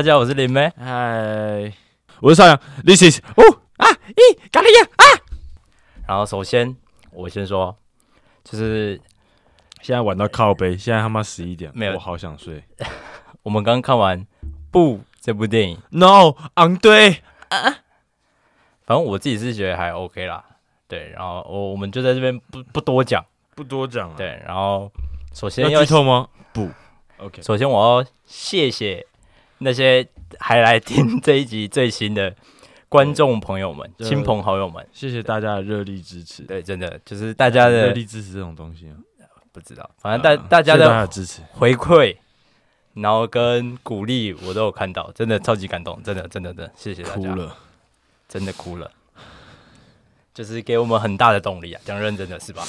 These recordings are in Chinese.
大家好，我是林妹。嗨，我是邵阳。This is 哦啊一咖喱呀啊。然后首先我先说，就是现在玩到靠背，现在他妈十一点，没有，我好想睡。我们刚看完《不》这部电影，No，昂对啊，反正我自己是觉得还 OK 啦。对，然后我我们就在这边不不多讲，不多讲了。对，然后首先要剧透吗？不，OK。首先我要谢谢那些还来听这一集最新的观众朋友们、亲朋好友们，谢谢大家的热力支持。对，真的就是大家的热力支持这种东西啊，不知道，反正大大家的支持回馈，然后跟鼓励我都有看到，真的超级感动，真的真的真的，谢谢大家，哭了，真的哭了。就是给我们很大的动力啊！讲认真的是吧？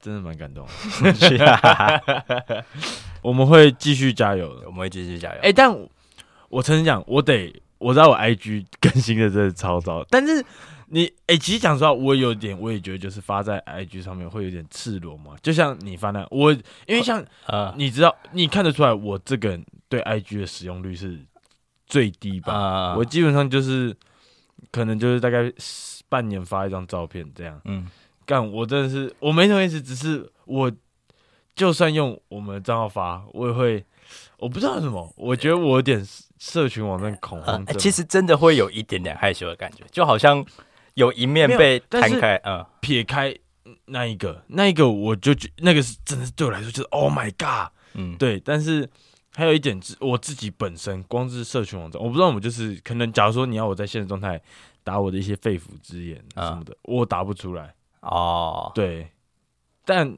真的蛮感动的。我们会继续加油的，我们会继续加油。哎、欸，但我，我承认讲，我得我知道我 IG 更新的真的超糟。但是你哎、欸，其实讲实话，我有点我也觉得，就是发在 IG 上面会有点赤裸嘛。就像你发那，我因为像呃，你知道，你看得出来，我这个人对 IG 的使用率是。最低吧，我基本上就是可能就是大概半年发一张照片这样。嗯，干我真的是我没什么意思，只是我就算用我们的账号发，我也会我不知道什么，我觉得我有点社群网站恐慌症。其实真的会有一点点害羞的感觉，就好像有一面被摊开。嗯，撇开那一个，那一个我就觉那个是真的是对我来说就是 Oh my God，嗯，对，但是。还有一点，我自己本身光是社群网站，我不知道我们就是可能，假如说你要我在现实状态打我的一些肺腑之言什么的，嗯、我打不出来哦。对，但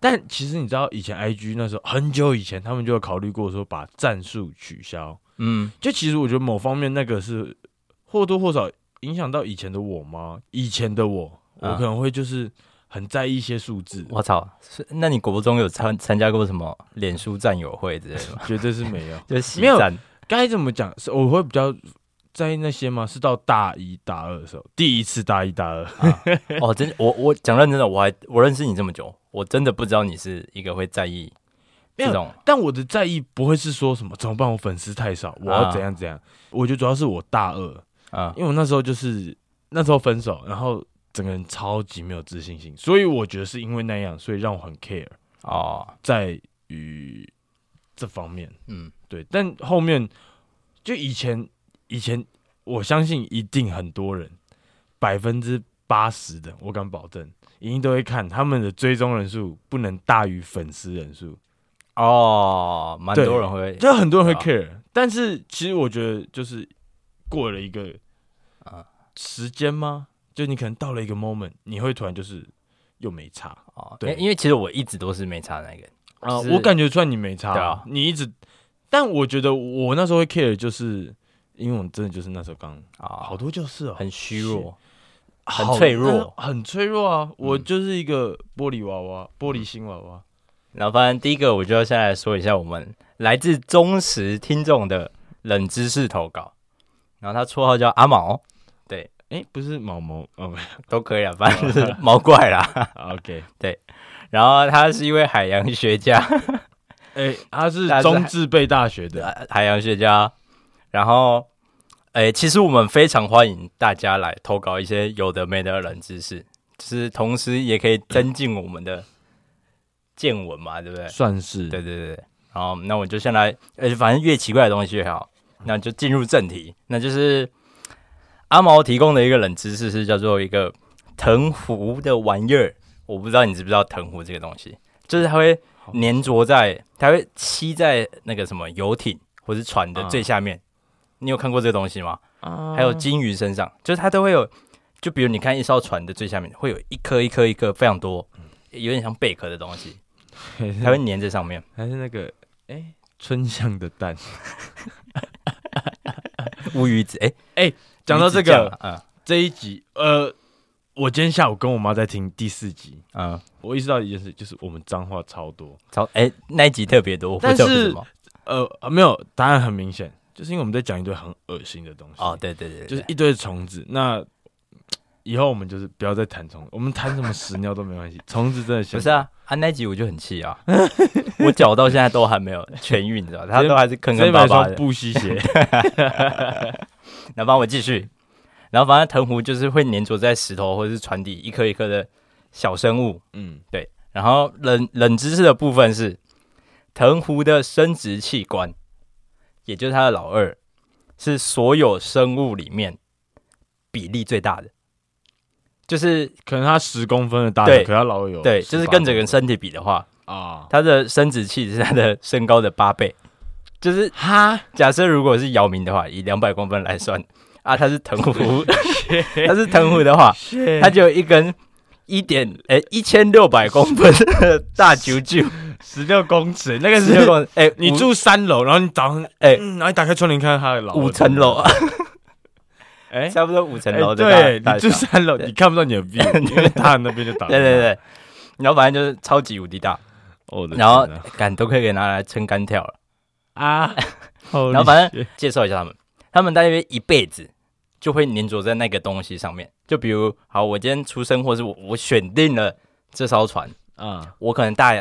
但其实你知道，以前 IG 那时候很久以前，他们就有考虑过说把战术取消。嗯，就其实我觉得某方面那个是或多或少影响到以前的我吗？以前的我，我可能会就是。很在意一些数字，我操！是那你国中有参参加过什么脸书战友会之类的吗？绝对是没有，就是没有。该怎么讲？是我会比较在意那些吗？是到大一大二的时候，第一次大一大二。啊、哦，真我我讲认真的，我还我认识你这么久，我真的不知道你是一个会在意这种。但我的在意不会是说什么怎么办？我粉丝太少，我要怎样怎样？啊、我觉得主要是我大二啊，因为我那时候就是那时候分手，然后。整个人超级没有自信心，所以我觉得是因为那样，所以让我很 care 哦，在于这方面，嗯，对。但后面就以前以前，我相信一定很多人百分之八十的，我敢保证，一定都会看他们的追踪人数不能大于粉丝人数哦，蛮多人会，就很多人会 care，哦。但是其实我觉得就是过了一个啊时间吗？就你可能到了一个 moment，你会突然就是又没差啊？对，因为其实我一直都是没差的那个啊，我感觉出来你没差，你一直，但我觉得我那时候会 care，就是因为我真的就是那时候刚啊，好多就是哦，很虚弱，很脆弱，很脆弱啊！我就是一个玻璃娃娃，玻璃心娃娃。然后，反正第一个我就要先来说一下我们来自忠实听众的冷知识投稿，然后他绰号叫阿毛。对哎、欸，不是毛毛哦，都可以啊，反正是毛怪啦。OK，对。然后他是一位海洋学家，哎、欸，他是 中智辈大学的海洋学家。然后，哎、欸，其实我们非常欢迎大家来投稿一些有的没的冷知识，就是同时也可以增进我们的见闻嘛，对不对？算是。对对对。好，那我就先来，而且反正越奇怪的东西越好，那就进入正题，那就是。阿毛提供的一个冷知识是叫做一个藤壶的玩意儿，我不知道你知不知道藤壶这个东西，就是它会粘着在，它会吸在那个什么游艇或是船的最下面。你有看过这个东西吗？还有鲸鱼身上，就是它都会有，就比如你看一艘船的最下面会有一颗一颗一颗非常多，有点像贝壳的东西，它会粘在上面，还是那个哎春香的蛋，乌鱼子，哎哎。讲到这个，嗯，这一集，呃，我今天下午跟我妈在听第四集，嗯，我意识到一件事，就是我们脏话超多，超，哎、欸，那一集特别多，但是，呃，没有，答案很明显，就是因为我们在讲一堆很恶心的东西，哦，对对对，对，就是一堆虫子，那以后我们就是不要再谈虫，我们谈什么屎尿都没关系，虫子真的，不是啊，啊，那集我就很气啊，我脚到现在都还没有痊愈，你知道，他都还是坑坑巴巴的。不吸血，然后帮我继续，然后反正藤壶就是会粘着在石头或者是船底一颗一颗的小生物。嗯，对。然后冷冷知识的部分是，藤壶的生殖器官，也就是它的老二，是所有生物里面比例最大的。就是可能它十公分的大小，可它老有对，就是跟整个身体比的话啊，它的生殖器是它的身高的八倍。就是哈，假设如果是姚明的话，以两百公分来算啊，他是藤壶，他是藤壶的话，他就有一根一点诶一千六百公分的大球球，十六公尺，那个十六公尺。哎，你住三楼，然后你早上哎，然后你打开窗帘看他的老五层楼。啊。哎，差不多五层楼对，你住三楼，你看不到你的 view，因为他那边就打。对对对，然后反正就是超级无敌大，然后杆都可以给拿来撑杆跳了。啊。然后反正介绍一下他们，他们大约一辈子就会黏着在那个东西上面。就比如，好，我今天出生，或是我我选定了这艘船，啊，我可能大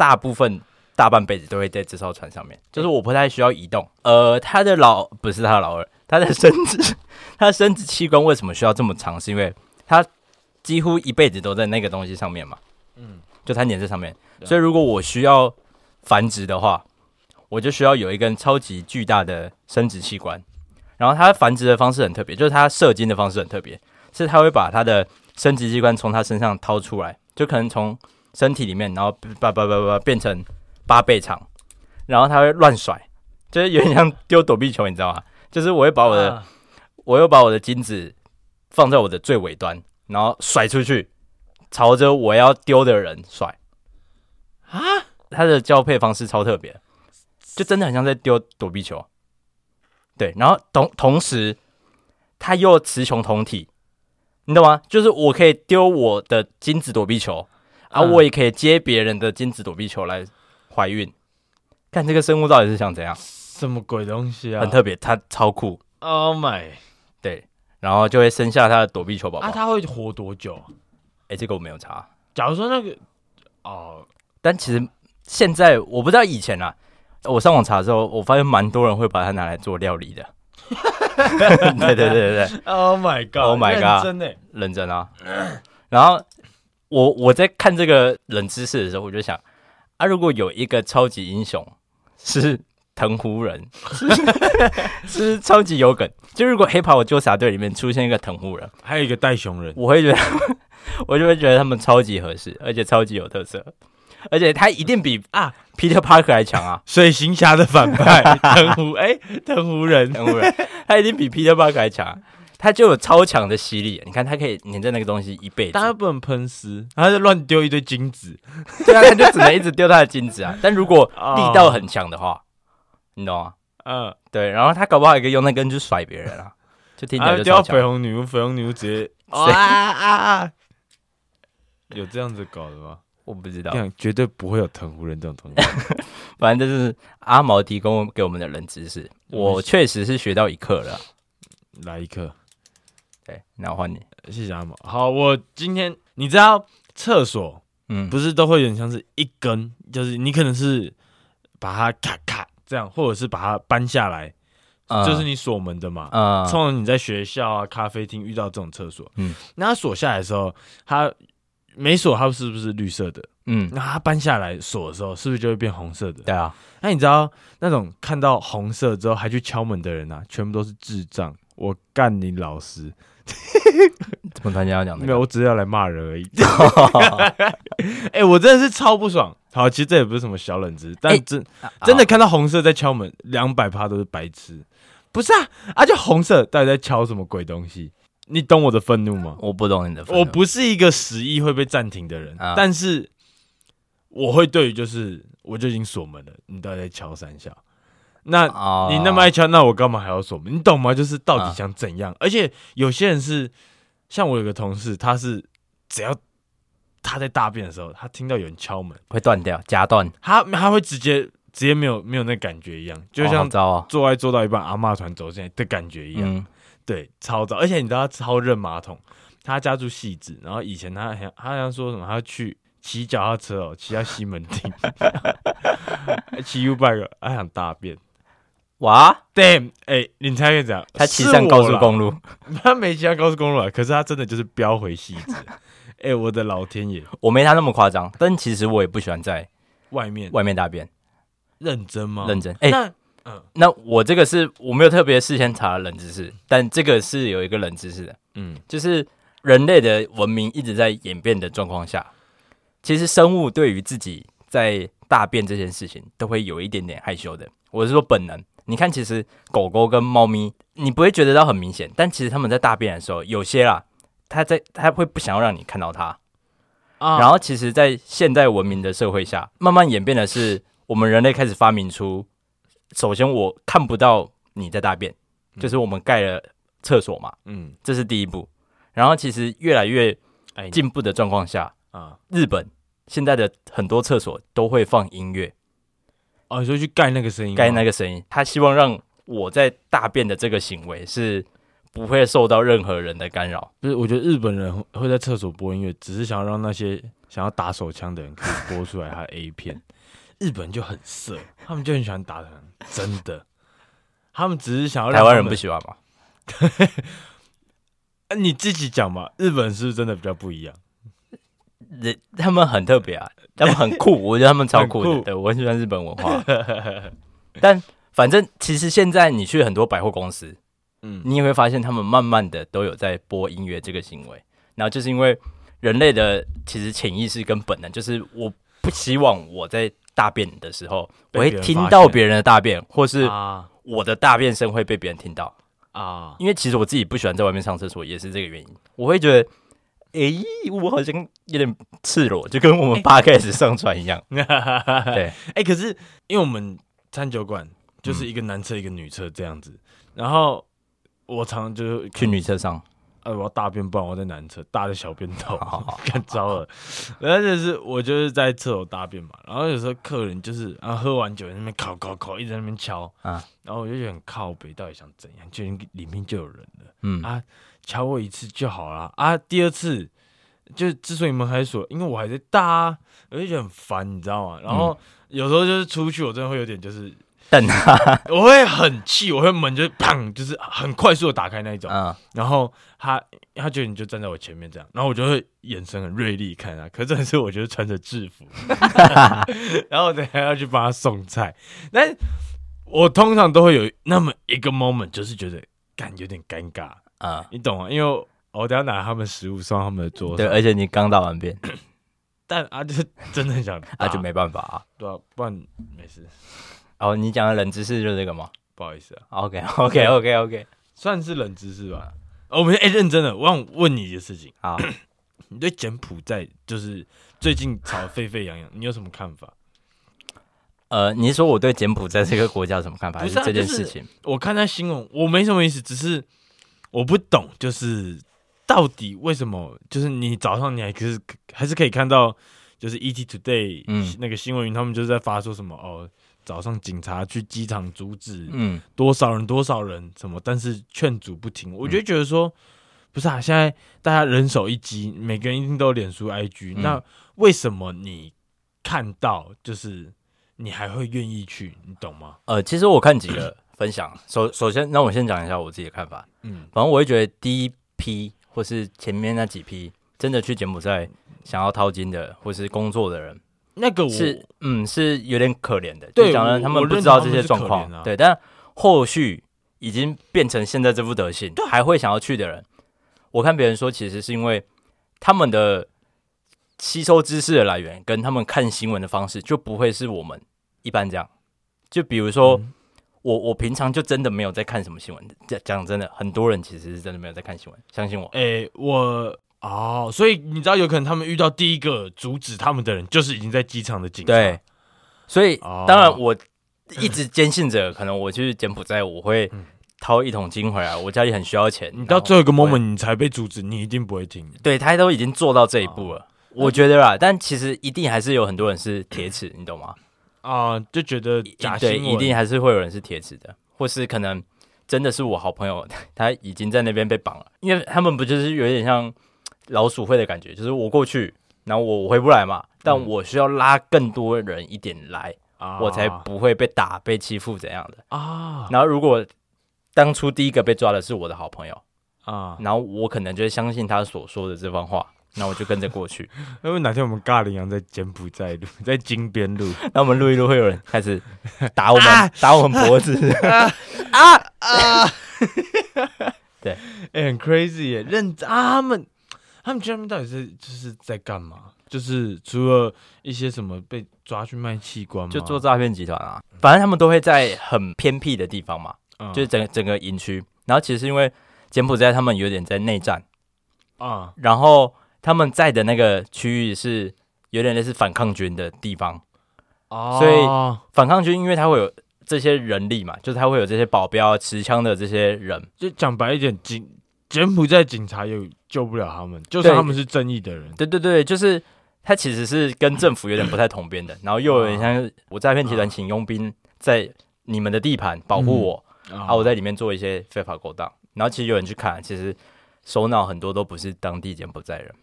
大部分大半辈子都会在这艘船上面，就是我不太需要移动。呃，他的老不是他的老二。他的生殖，他的生殖器官为什么需要这么长？是因为他几乎一辈子都在那个东西上面嘛。嗯，就他粘在上面。所以如果我需要繁殖的话，我就需要有一根超级巨大的生殖器官。然后它繁殖的方式很特别，就是它射精的方式很特别，是它会把它的生殖器官从它身上掏出来，就可能从身体里面，然后叭叭叭叭变成八倍长，然后它会乱甩，就是有点像丢躲避球，你知道吗？就是我会把我的，我又把我的精子放在我的最尾端，然后甩出去，朝着我要丢的人甩。啊！它的交配方式超特别，就真的很像在丢躲避球。对，然后同同时，它又雌雄同体，你懂吗？就是我可以丢我的精子躲避球，啊，我也可以接别人的精子躲避球来怀孕。看这个生物到底是想怎样？什么鬼东西啊！很特别，它超酷。Oh my！对，然后就会生下它的躲避球宝宝。啊，它会活多久？哎，这个我没有查。假如说那个哦，但其实现在我不知道以前啊，我上网查的时候，我发现蛮多人会把它拿来做料理的。对对对对对！Oh my god！Oh my god！真的认真啊。然后我我在看这个冷知识的时候，我就想啊，如果有一个超级英雄是。藤壶人 是是超级有梗，就如果黑袍纠察队里面出现一个藤壶人，还有一个袋熊人，我会觉得，我就会觉得他们超级合适，而且超级有特色，而且他一定比啊 Peter Parker 还强啊！水行侠的反派藤壶，哎，藤壶人，藤壶人，他一定比 Peter Parker 还强，他就有超强的吸力。你看，它可以粘在那个东西一辈子，但他不能喷丝，他就乱丢一堆金子，对啊，它就只能一直丢它的金子啊。但如果力道很强的话，你懂吗？嗯，对，然后它搞不好也可以用那根去甩别人啊，就听起来就超强。绯红女巫，绯红女巫直接啊啊啊！有这样子搞的吗？我不知道，这样绝对不会有藤壶人这种东西。反正就是阿毛提供给我们的冷知识，我确实是学到一课了。来一课，对，那我换你，谢谢阿毛。好，我今天你知道厕所，嗯，不是都会有点像是一根，就是你可能是把它咔咔。这样，或者是把它搬下来，嗯、就是你锁门的嘛。嗯，通常你在学校啊、咖啡厅遇到这种厕所，嗯，那它锁下来的时候，它没锁，它是不是绿色的？嗯，那它搬下来锁的时候，是不是就会变红色的？对啊。那你知道那种看到红色之后还去敲门的人啊，全部都是智障！我干你老师！怎么突然间要讲？没有，我只是要来骂人而已。哎、欸，我真的是超不爽。好，其实这也不是什么小冷知识，但真、欸、真的看到红色在敲门，两百趴都是白痴。不是啊，啊，就红色到底在敲什么鬼东西？你懂我的愤怒吗？我不懂你的愤怒。我不是一个十亿会被暂停的人，啊、但是我会对于就是我就已经锁门了，你到底在敲三下？那你那么爱敲，那我干嘛还要锁门？你懂吗？就是到底想怎样？啊、而且有些人是像我有个同事，他是只要。他在大便的时候，他听到有人敲门，会断掉夹断，他他会直接直接没有没有那感觉一样，就像做爱做到一半，阿嬷团走进来的感觉一样，嗯、对，超糟。而且你知道他超认马桶，他家住汐止，然后以前他好像他好像说什么，他去骑脚踏车哦，骑到西门町，骑 U bike，还想大便。哇，damn！哎、欸，你猜院长？他骑上高速公路，他没骑上高速公路啊，可是他真的就是飙回西子。哎、欸，我的老天爷！我没他那么夸张，但其实我也不喜欢在外面外面大便。认真吗？认真。哎、欸，那嗯，那我这个是我没有特别事先查冷知识，但这个是有一个冷知识的。嗯，就是人类的文明一直在演变的状况下，其实生物对于自己在大便这件事情都会有一点点害羞的。我是说本能。你看，其实狗狗跟猫咪，你不会觉得到很明显，但其实它们在大便的时候，有些啦，它在它会不想要让你看到它。啊，然后其实，在现代文明的社会下，慢慢演变的是，我们人类开始发明出，首先我看不到你在大便，就是我们盖了厕所嘛，嗯，这是第一步。然后其实越来越进步的状况下，啊，日本现在的很多厕所都会放音乐。哦，所以去盖那个声音，盖那个声音，他希望让我在大便的这个行为是不会受到任何人的干扰。不是，我觉得日本人会在厕所播音乐，只是想要让那些想要打手枪的人可以播出来他的 A 片。日本就很色，他们就很喜欢打人，真的。他们只是想要台湾人不喜欢吗？你自己讲嘛，日本是不是真的比较不一样？人他们很特别啊，他们很酷，我觉得他们超酷的。对，我很喜欢日本文化。但反正其实现在你去很多百货公司，嗯，你也会发现他们慢慢的都有在播音乐这个行为。然后就是因为人类的其实潜意识跟本能，就是我不希望我在大便的时候，我会听到别人的大便，或是我的大便声会被别人听到啊。因为其实我自己不喜欢在外面上厕所，也是这个原因。我会觉得。哎、欸，我好像有点赤裸，就跟我们八开始上传一样。欸、对，哎、欸，可是因为我们餐酒馆就是一个男厕一个女厕这样子，嗯、然后我常常就去女厕上，呃，我要大便，不然我在男厕大的小便斗，干糟了。然后就是我就是在厕所大便嘛，然后有时候客人就是啊喝完酒在那边敲敲敲，一直在那边敲啊，然后我就觉得很靠北，到底想怎样？就里面就有人了，嗯啊。敲我一次就好了啊！第二次就之所以门还锁，因为我还在大、啊，我就觉得很烦，你知道吗？然后有时候就是出去，我真的会有点就是等他，我会很气，我会门就砰，就是很快速的打开那一种。嗯、然后他他觉得你就站在我前面这样，然后我就会眼神很锐利看他。可是这次我觉得穿着制服，然后我等下要去帮他送菜。但我通常都会有那么一个 moment，就是觉得感觉有点尴尬。啊，你懂啊？因为我等下拿他们食物送他们的桌上，对，而且你刚打完便，但啊，就是真的很想，啊，就没办法啊，对啊，不然没事。哦，你讲的冷知识就是这个吗？不好意思啊，OK，OK，OK，OK，算是冷知识吧。哦我们哎，认真的，我想问你一件事情啊，你对柬埔寨就是最近吵得沸沸扬扬，你有什么看法？呃，你是说我对柬埔寨这个国家有什么看法？还是这件事情？我看他新闻，我没什么意思，只是。我不懂，就是到底为什么？就是你早上你还可是还是可以看到，就是 ET Today 那个新闻云，他们就是在发说什么哦，早上警察去机场阻止，嗯，多少人多少人什么，但是劝阻不停。我就觉得说，不是啊，现在大家人手一机，每个人一定都有脸书 IG，那为什么你看到就是你还会愿意去？你懂吗？呃，其实我看几个。分享 首首先，那我先讲一下我自己的看法。嗯，反正我会觉得第一批或是前面那几批真的去柬埔寨想要淘金的或是工作的人，那个我是嗯是有点可怜的。就，讲了他们不知道这些状况。啊、对，但后续已经变成现在这副德行，还会想要去的人，我看别人说，其实是因为他们的吸收知识的来源跟他们看新闻的方式就不会是我们一般这样。就比如说。嗯我我平常就真的没有在看什么新闻，讲讲真的，很多人其实是真的没有在看新闻，相信我。诶、欸，我哦，所以你知道，有可能他们遇到第一个阻止他们的人，就是已经在机场的警察。对，所以、哦、当然我一直坚信着，可能我去柬埔寨，我会掏一桶金回来。我家里很需要钱，你到最后一个 moment 你才被阻止，你一定不会听。对，他都已经做到这一步了，哦、我觉得啦。但其实一定还是有很多人是铁齿，你懂吗？啊、呃，就觉得假对，一定还是会有人是铁齿的，或是可能真的是我好朋友，他已经在那边被绑了，因为他们不就是有点像老鼠会的感觉，就是我过去，然后我回不来嘛，但我需要拉更多人一点来，啊。我才不会被打、被欺负怎样的。啊。然后如果当初第一个被抓的是我的好朋友啊，然后我可能就会相信他所说的这番话，那我就跟着过去。因为哪天我们尬羚羊在柬埔寨录，在金边录，那我们录一录，会有人开始打我们，啊、打我们脖子。啊！啊！啊对，哎、欸，很 crazy 耶，认啊，他们他们他们到底是就是在干嘛？就是除了一些什么被抓去卖器官吗？就做诈骗集团啊，反正他们都会在很偏僻的地方嘛，嗯、就是整个整个营区。然后其实因为柬埔寨他们有点在内战啊，然后他们在的那个区域是有点类似反抗军的地方，哦，所以反抗军因为他会有这些人力嘛，就是他会有这些保镖、持枪的这些人。就讲白一点，柬柬埔寨警察也救不了他们，就算他们是正义的人。对对对，就是。他其实是跟政府有点不太同边的，然后又有点像我诈骗集团请佣兵在你们的地盘保护我，嗯、啊，我在里面做一些非法勾当，然后其实有人去看，其实首脑很多都不是当地柬埔寨人，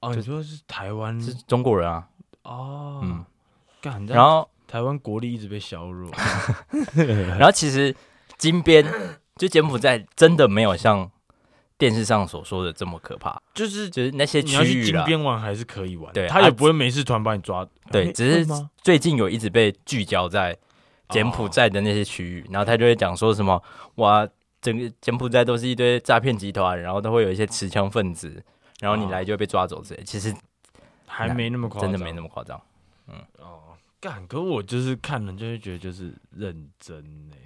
哦，你说是台湾是中国人啊？哦，嗯，干，然后台湾国力一直被削弱，然后其实金边就柬埔寨真的没有像。电视上所说的这么可怕，就是就是那些区域你要去金边玩还是可以玩，对，他也不会没事突然把你抓。对，只是最近有一直被聚焦在柬埔寨的那些区域，然后他就会讲说什么哇，整个柬埔寨都是一堆诈骗集团，然后都会有一些持枪分子，然后你来就会被抓走之类。其实还没那么夸张，真的没那么夸张。嗯，哦，干，可我就是看了就会觉得就是认真哎，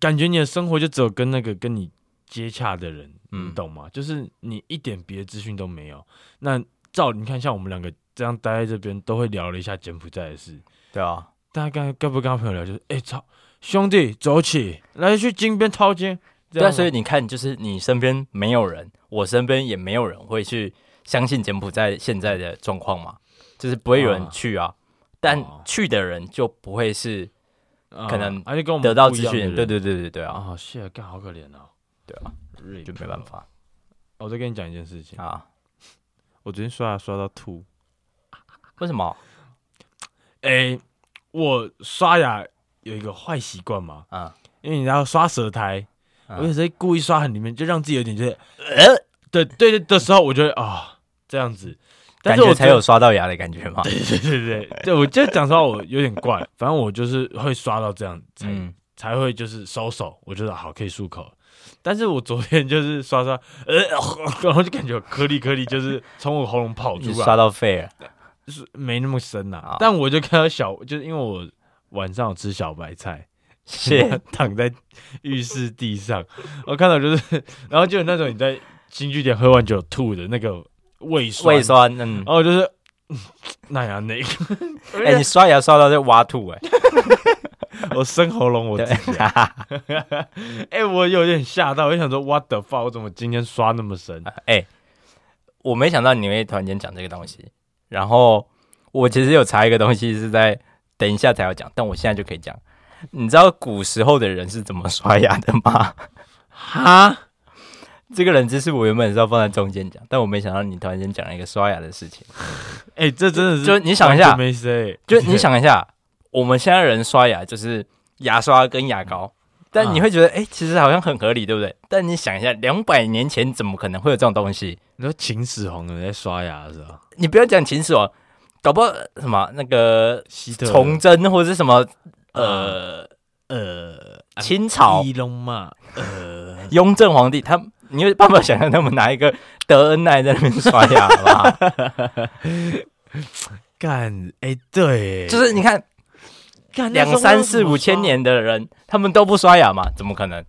感觉你的生活就只有跟那个跟你。接洽的人，你懂吗？嗯、就是你一点别的资讯都没有。那照你看，像我们两个这样待在这边，都会聊了一下柬埔寨的事，对啊。大家刚该不跟他朋友聊，就是哎操，兄弟走起来去金边掏金。对啊，所以你看，就是你身边没有人，我身边也没有人会去相信柬埔寨现在的状况嘛，就是不会有人去啊。啊但去的人就不会是可能而且跟我们得到资讯，对对对对对啊。啊，谢干好可怜哦。对啊，就没办法。我再跟你讲一件事情。啊，我昨天刷牙刷到吐，为什么？哎，我刷牙有一个坏习惯嘛，啊，因为你要刷舌苔，我有时候故意刷很里面，就让自己有点觉得，呃，对对对的时候，我觉得啊，这样子，但感觉才有刷到牙的感觉嘛。对对对对，对我就讲实话，我有点怪，反正我就是会刷到这样，才才会就是收手，我觉得好可以漱口。但是我昨天就是刷刷，呃，然后就感觉颗粒颗粒，就是从我喉咙跑出来，刷到肺了，就是没那么深呐、啊。但我就看到小，就是因为我晚上有吃小白菜，是。躺在浴室地上，我看到就是，然后就有那种你在新据点喝完酒吐的那个胃酸，胃酸，嗯，然后就是那样那个，哎、欸，你刷牙刷到在挖吐、欸，哎。我生喉咙，我自己。哎，我有点吓到，我想说，What the fuck？我怎么今天刷那么深？哎、欸，我没想到你会突然间讲这个东西。然后我其实有查一个东西，是在等一下才要讲，但我现在就可以讲。你知道古时候的人是怎么刷牙的吗？哈，这个冷知识我原本是要放在中间讲，但我没想到你突然间讲了一个刷牙的事情。哎、欸，这真的是，就你想一下，就你想一下。我们现在人刷牙就是牙刷跟牙膏，但你会觉得，哎、欸，其实好像很合理，对不对？但你想一下，两百年前怎么可能会有这种东西？你说秦始皇在刷牙是吧？你不要讲秦始皇，搞不好什么那个崇祯或者是什么呃呃清朝嘛，呃雍正皇帝，他你有办法想象他们拿一个德恩奈在那边刷牙吗？干，哎、欸，对，就是你看。两三四五千年的人，他们都不刷牙吗？怎么可能？啊、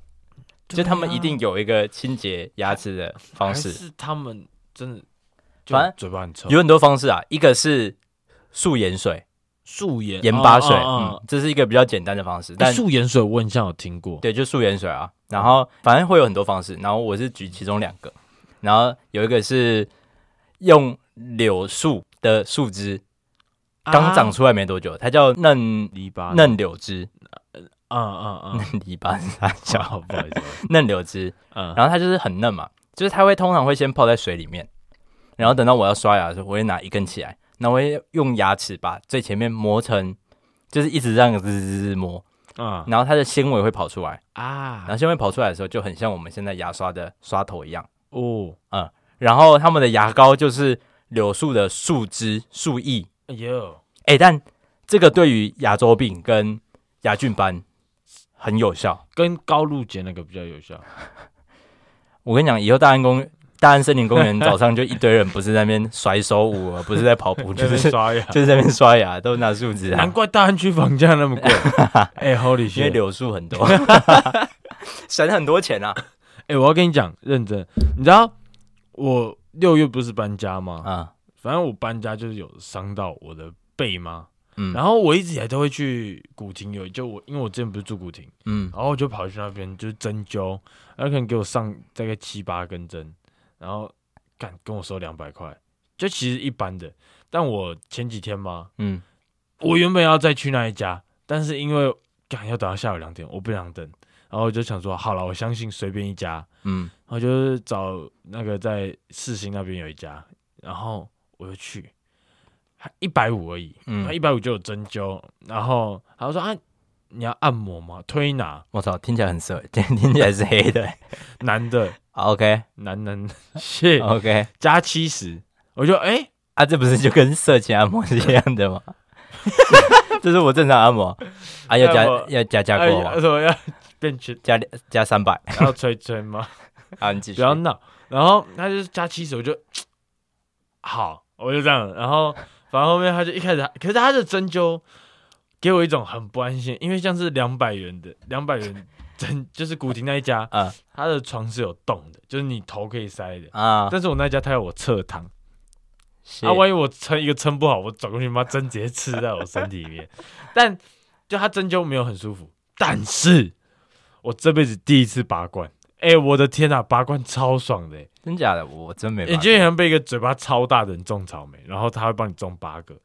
就他们一定有一个清洁牙齿的方式。是他们真的，反正嘴巴很臭。有很多方式啊，一个是漱盐水，漱盐盐巴水，嗯，这是一个比较简单的方式。但漱盐水我印象有听过，对，就漱盐水啊。然后反正会有很多方式，然后我是举其中两个，然后有一个是用柳树的树枝。刚长出来没多久，啊、它叫嫩篱笆、嫩柳枝，嗯嗯嗯，嫩篱笆是它叫，哦、不好意思，嫩柳枝，嗯，然后它就是很嫩嘛，就是它会通常会先泡在水里面，然后等到我要刷牙的时候，我会拿一根起来，那我会用牙齿把最前面磨成，就是一直这样滋滋滋磨啊，然后它的纤维会跑出来。啊，然后纤维跑出来的时候，就很像我们现在牙刷的刷头一样。哦，嗯，然后他们的牙膏就是柳树的树枝树液，哎呦，哎，但这个对于牙周病跟牙菌斑很有效，跟高露洁那个比较有效。我跟你讲，以后大安公大安森林公园早上就一堆人，不是在那边甩手舞，不是在跑步，就是刷牙，就是在那边刷牙，都拿树枝。难怪大安区房价那么贵。哎，Holy 因为柳树很多，省很多钱啊。哎，我要跟你讲，认真，你知道我六月不是搬家吗？啊，反正我搬家就是有伤到我的背吗？嗯，然后我一直以来都会去古亭有，就我因为我之前不是住古亭，嗯，然后我就跑去那边就是针灸，他可能给我上大概七八根针，然后干跟我收两百块，就其实一般的。但我前几天嘛，嗯，我原本要再去那一家，但是因为干要等到下午两点，我不想等，然后我就想说好了，我相信随便一家，嗯，然后就是找那个在四新那边有一家，然后我就去。一百五而已，嗯，一百五就有针灸，然后他说啊，你要按摩吗？推拿？我操，听起来很色，听听起来是黑的，男的，OK，男男，是，OK，加七十，我就哎，啊，这不是就跟色情按摩是一样的吗？这是我正常按摩，啊，要加要加加购吗？什么要变成加加三百？要吹吹吗？啊，你继续，不要闹，然后他就加七十，我就 好，我就这样，然后。反正后面他就一开始，可是他的针灸给我一种很不安心，因为像是两百元的两百元针，就是古亭那一家啊，他的床是有洞的，就是你头可以塞的啊。但是我那家他要我侧躺，啊，万一我撑一个撑不好，我转过去，妈针直接刺在我身体里面。但就他针灸没有很舒服，但是我这辈子第一次拔罐。哎、欸，我的天呐，拔罐超爽的，真假的？我真没。你就像被一个嘴巴超大的人种草莓，然后他会帮你种八个，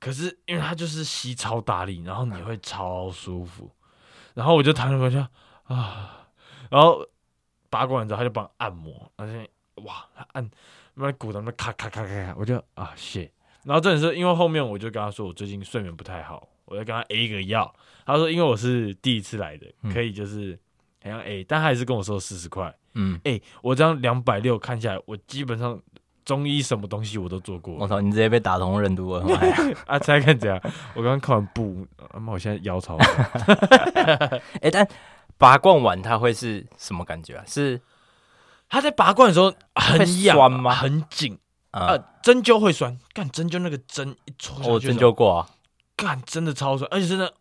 可是因为他就是吸超大力，然后你会超舒服。然后我就躺在床上啊，然后拔罐完之后他就帮按摩，而且哇，他按那骨头那咔咔咔咔咔，我就啊谢。然后这也是因为后面我就跟他说我最近睡眠不太好，我就跟他 A 一个药。他说因为我是第一次来的，可以就是。嗯好像哎，但他还是跟我说四十块。嗯，哎、欸，我这样两百六看下来，我基本上中医什么东西我都做过。我操，你直接被打通任督了。啊，猜看怎样？我刚刚看完布，那、啊、我现在腰超。哎、欸，但拔罐完它会是什么感觉啊？是他在拔罐的时候很痒酸吗？很紧啊？针灸会酸？干针灸那个针一戳我针灸过啊，干真的超酸，而且真的。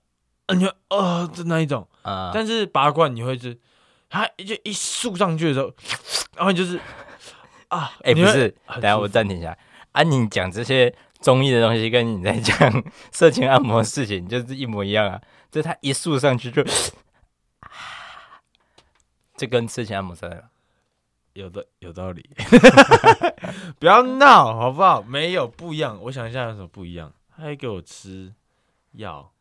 你会呃，就那一种，啊，但是拔罐你会是，它就一竖上去的时候，然后就是啊，哎，不是，等下我暂停一下，啊，你讲这些综艺的东西，跟你在讲 色情按摩的事情，就是一模一样啊，就它一竖上去就，这跟色情按摩似的，有的有道理，不要闹好不好？没有不一样，我想一下有什么不一样，他还给我吃药。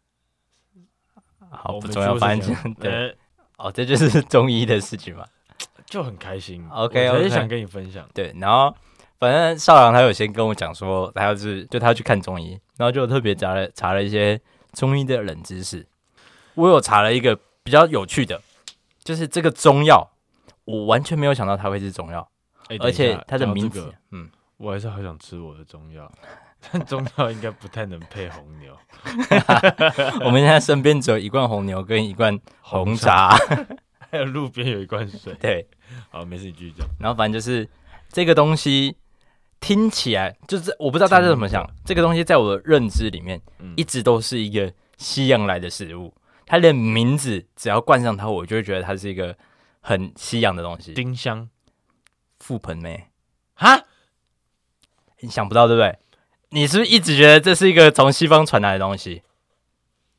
好不重要，反正 对，哦，这就是 中医的事情嘛，就很开心。OK，我也想跟你分享。对，然后反正少阳他有先跟我讲说，他要是就他要去看中医，然后就特别查了查了一些中医的冷知识。我有查了一个比较有趣的，就是这个中药，我完全没有想到它会是中药，而且它的名字，嗯，我还是好想吃我的中药。但中药应该不太能配红牛。我们现在身边只有一罐红牛跟一罐红茶，还有路边有一罐水。对，好，没事，你继续讲。然后反正就是这个东西听起来就是我不知道大家怎么想。这个东西在我的认知里面，一直都是一个西洋来的食物。它的名字只要冠上它，我就会觉得它是一个很西洋的东西。丁香、覆盆梅，哈？你想不到对不对？你是不是一直觉得这是一个从西方传来的东西？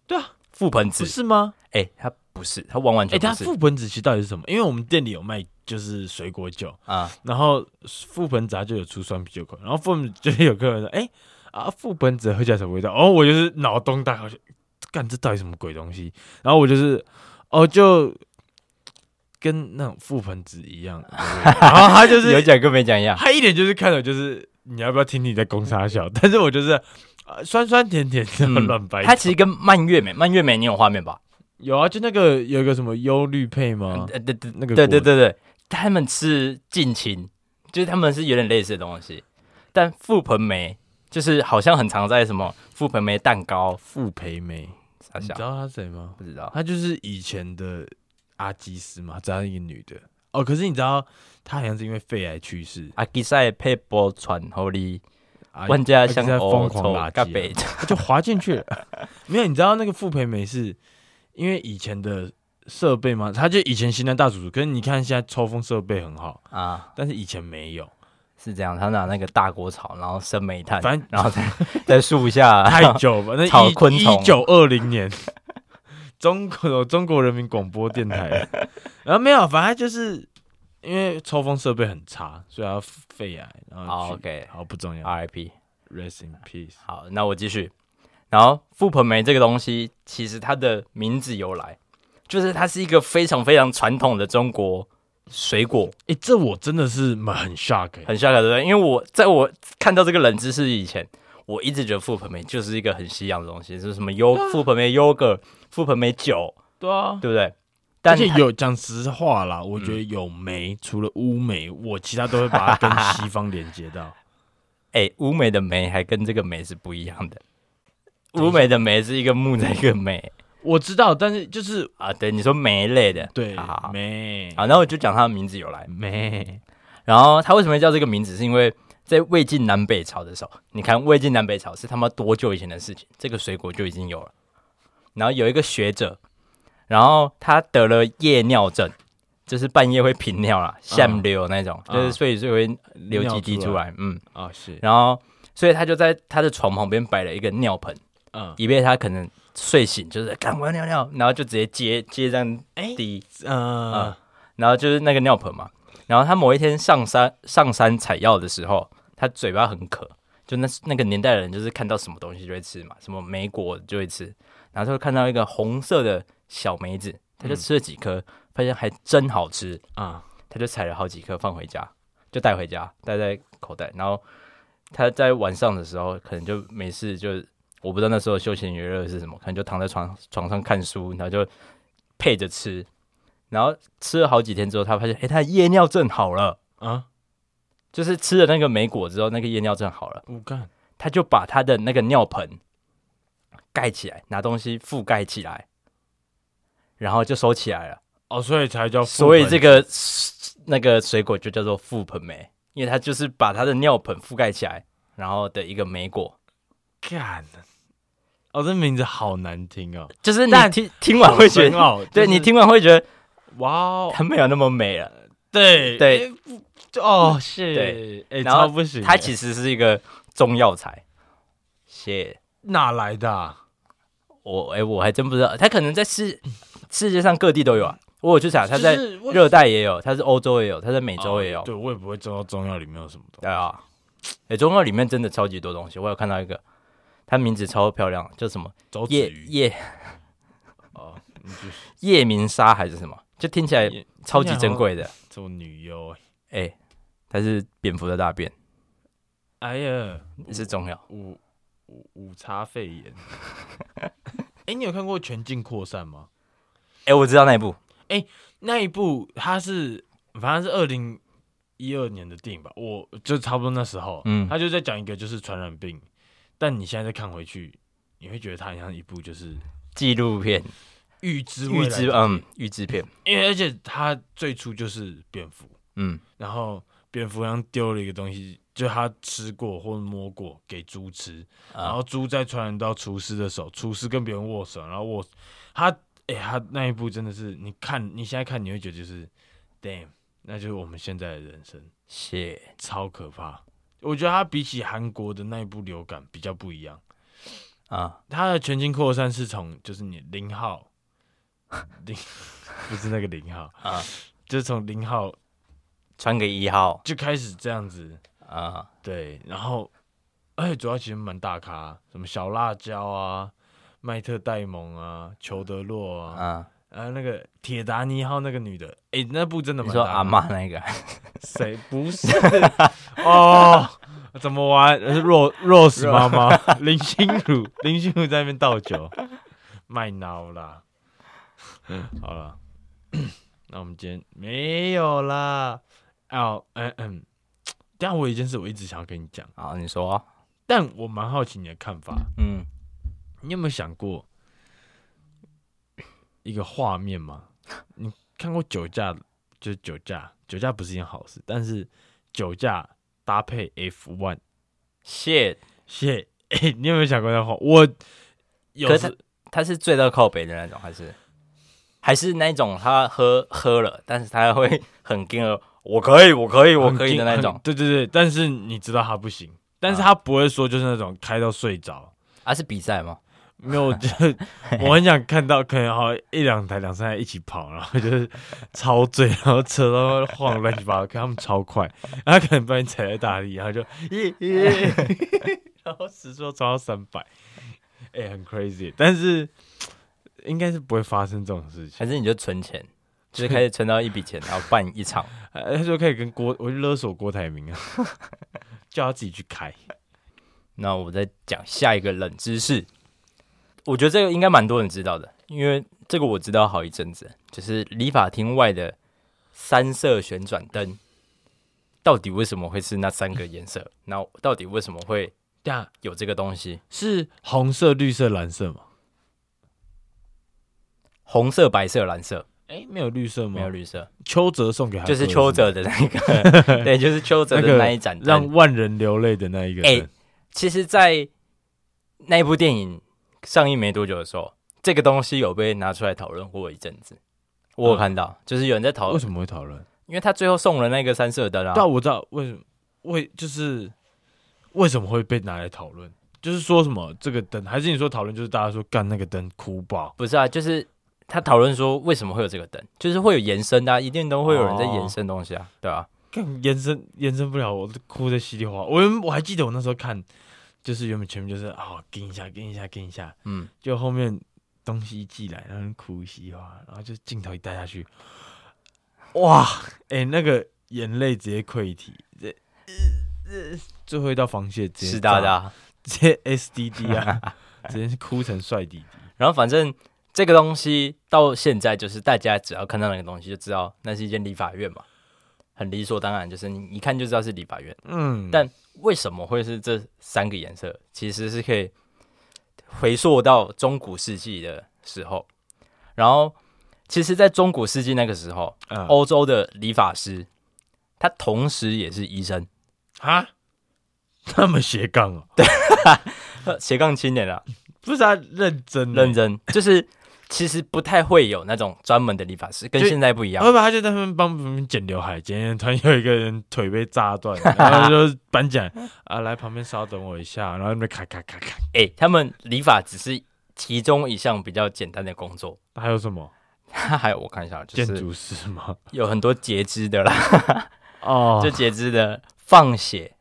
对啊，覆盆子不是吗？哎、欸，它不是，它完完全。哎、欸，它覆盆子其实到底是什么？因为我们店里有卖，就是水果酒啊。然后覆盆子它就有出酸啤酒口，然后覆盆就有客人说：“哎、欸、啊，覆盆子喝起来什么味道？”哦，我就是脑洞大开，干这到底什么鬼东西？然后我就是哦，就跟那种覆盆子一样。然后他就是有讲跟没讲一样，他一点就是看到就是。你要不要听你在攻杀小？但是我就是、呃、酸酸甜甜的乱掰。它其实跟蔓越莓，蔓越莓你有画面吧？有啊，就那个有一个什么忧绿配吗？对对对，那个对对对对，他们吃近亲，就是他们是有点类似的东西。但覆盆梅就是好像很常在什么覆盆梅蛋糕、覆盆梅，你知道他是谁吗？不知道，他就是以前的阿基斯嘛，这样一个女的。哦，可是你知道他好像是因为肺癌去世。阿基赛配波传后里，万家香疯狂垃圾，他就滑进去了。没有，你知道那个傅培梅是因为以前的设备吗？他就以前西南大叔叔，可是你看现在抽风设备很好啊，但是以前没有，是这样。他拿那个大锅炒，然后生煤炭，反正然后在在树下太久吧，那炒昆虫。一九二零年。中国中国人民广播电台，然后没有，反正就是因为抽风设备很差，所以要肺癌。然后好，OK，好不重要，RIP，Rest in peace。好，那我继续。然后覆盆梅这个东西，其实它的名字由来，就是它是一个非常非常传统的中国水果。哎，这我真的是蛮很 shock，很 shock，对不对？因为我在我看到这个冷知识以前。我一直觉得覆盆梅就是一个很西洋的东西，是什么优覆盆莓优格、覆盆梅酒，对啊，对不对？但是有讲实话啦，我觉得有梅，嗯、除了乌梅，我其他都会把它跟西方连接到。哎、欸，乌梅的梅还跟这个梅是不一样的，乌梅的梅是一个木的一个梅，我知道，但是就是啊，对，你说梅类的，对，梅。啊，然后我就讲它的名字由来，梅，然后它为什么叫这个名字，是因为。在魏晋南北朝的时候，你看魏晋南北朝是他妈多久以前的事情？这个水果就已经有了。然后有一个学者，然后他得了夜尿症，就是半夜会频尿啦，像流那种，嗯、就是睡一睡会流几滴出来。嗯啊、哦、是。然后所以他就在他的床旁边摆了一个尿盆，嗯，以便他可能睡醒就是赶快尿尿，然后就直接接接这样滴，嗯、欸、嗯，然后就是那个尿盆嘛。然后他某一天上山上山采药的时候。他嘴巴很渴，就那那个年代的人，就是看到什么东西就会吃嘛，什么梅果就会吃，然后他就看到一个红色的小梅子，他就吃了几颗，发现还真好吃啊，他就采了好几颗放回家，就带回家带在口袋，然后他在晚上的时候可能就没事，就我不知道那时候休闲娱乐是什么，可能就躺在床床上看书，然后就配着吃，然后吃了好几天之后，他发现，哎，他的夜尿症好了。啊。就是吃了那个莓果之后，那个夜尿症好了。我干，他就把他的那个尿盆盖起来，拿东西覆盖起来，然后就收起来了。哦，所以才叫，所以这个那个水果就叫做覆盆梅，因为他就是把他的尿盆覆盖起来，然后的一个梅果。干，哦，这名字好难听哦。就是你听听完会觉得，对你听完会觉得，哇哦，它没有那么美了。对对。哦，是，对，哎，超不行。它其实是一个中药材，谢哪来的、啊？我哎、欸，我还真不知道。它可能在世世界上各地都有啊。我有去查，它在热带也有，它是欧洲也有，它在美洲也有。哦、对，我也不会知道中药里面有什么东西。对啊，哎、欸，中药里面真的超级多东西。我有看到一个，它名字超漂亮，叫什么？夜夜 哦，夜明砂还是什么？就听起来超级珍贵的。做女优哎、欸。它是蝙蝠的大便，哎呀，是中药。五五五叉肺炎。哎、欸，你有看过《全境扩散》吗？哎、欸，我知道那一部。哎、欸，那一部它是反正是二零一二年的电影吧，我就差不多那时候。嗯，他就在讲一个就是传染病，但你现在再看回去，你会觉得它很像一部就是纪录片，预知预知嗯预知片，因为而且它最初就是蝙蝠，嗯，然后。蝙蝠像丢了一个东西，就他吃过或者摸过给猪吃，然后猪再传染到厨师的手，厨师跟别人握手，然后握他，哎、欸，他那一部真的是，你看你现在看你会觉得就是，damn，那就是我们现在的人生，谢，超可怕。我觉得他比起韩国的那一部流感比较不一样。啊，他的全境扩散是从就是你零号零 不是那个零号啊，就是从零号。传给一号就开始这样子啊，对，然后而且主要其实蛮大咖，什么小辣椒啊、麦特戴蒙啊、裘德洛啊，啊，那个铁达尼号那个女的，哎，那部真的蛮大。你说阿妈那个？谁不是？哦，怎么玩？是 Rose Rose 妈妈 林心如，林心如在那边倒酒，卖脑啦。嗯，好了，那我们今天没有啦。哦，嗯嗯，但我有一件事我一直想要跟你讲啊，你说啊。但我蛮好奇你的看法。嗯，你有没有想过一个画面吗？你看过酒驾？就是酒驾，酒驾不是一件好事，但是酒驾搭配 F one，shit shit，哎，你有没有想过那话？我有，可是他他是醉到靠北的那种，还是还是那种他喝喝了，但是他会很惊，我可以，我可以，我可以的那种。对对对，但是你知道他不行。但是他不会说就是那种开到睡着，啊是比赛吗？没有，就 我很想看到可能好一两台两三台一起跑，然后 就是超醉，然后车都晃乱七八糟，看他们超快，然后可能把你踩在大地，然后就 耶耶，然后时速超到三百，哎，很 crazy，但是应该是不会发生这种事情，还是你就存钱，就是开始存到一笔钱，然后办一场，他就可以跟郭，我就勒索郭台铭啊。叫他自己去开。那我再讲下一个冷知识，我觉得这个应该蛮多人知道的，因为这个我知道好一阵子，就是理发厅外的三色旋转灯，到底为什么会是那三个颜色？那到底为什么会有这个东西？是红色、绿色、蓝色吗？红色、白色、蓝色。哎、欸，没有绿色吗？没有绿色。邱泽送给他，就是邱泽的那个，对，就是邱泽的那一盏，让万人流泪的那一个。哎、欸，其实，在那一部电影上映没多久的时候，这个东西有被拿出来讨论过一阵子。我有看到，嗯、就是有人在讨论为什么会讨论？因为他最后送了那个三色灯啊。但，我知道为什么，为就是为什么会被拿来讨论？就是说什么这个灯，还是你说讨论？就是大家说干那个灯哭爆？不是啊，就是。他讨论说，为什么会有这个灯？就是会有延伸的、啊，一定都会有人在延伸东西啊，哦、对吧、啊？更延伸延伸不了，我哭的稀里哗啦。我我还记得我那时候看，就是原本前面就是啊、哦，跟一下，跟一下，跟一下，嗯，就后面东西一寄来，然后哭稀里哗啦，然后就镜头一带下去，哇，哎、欸，那个眼泪直接溃堤，这呃最后一道防线直接湿哒哒，直接 SDD 啊，直接哭成帅弟弟，然后反正。这个东西到现在就是大家只要看到那个东西就知道那是一间理发院嘛，很理所当然，就是你一看就知道是理发院。嗯，但为什么会是这三个颜色？其实是可以回溯到中古世纪的时候。然后，其实，在中古世纪那个时候，嗯、欧洲的理发师他同时也是医生啊，那么斜杠哦，对，斜杠青年啊，不是他认真认真，就是。其实不太会有那种专门的理发师，跟现在不一样。后来他就在那边帮别人剪刘海，剪剪，突然有一个人腿被炸断，然后就颁奖啊，来旁边稍等我一下，然后那边咔咔咔咔。哎、欸，他们理发只是其中一项比较简单的工作，还有什么？还有我看一下，就是建筑师吗？有很多截肢的啦，哦，就截肢的放血、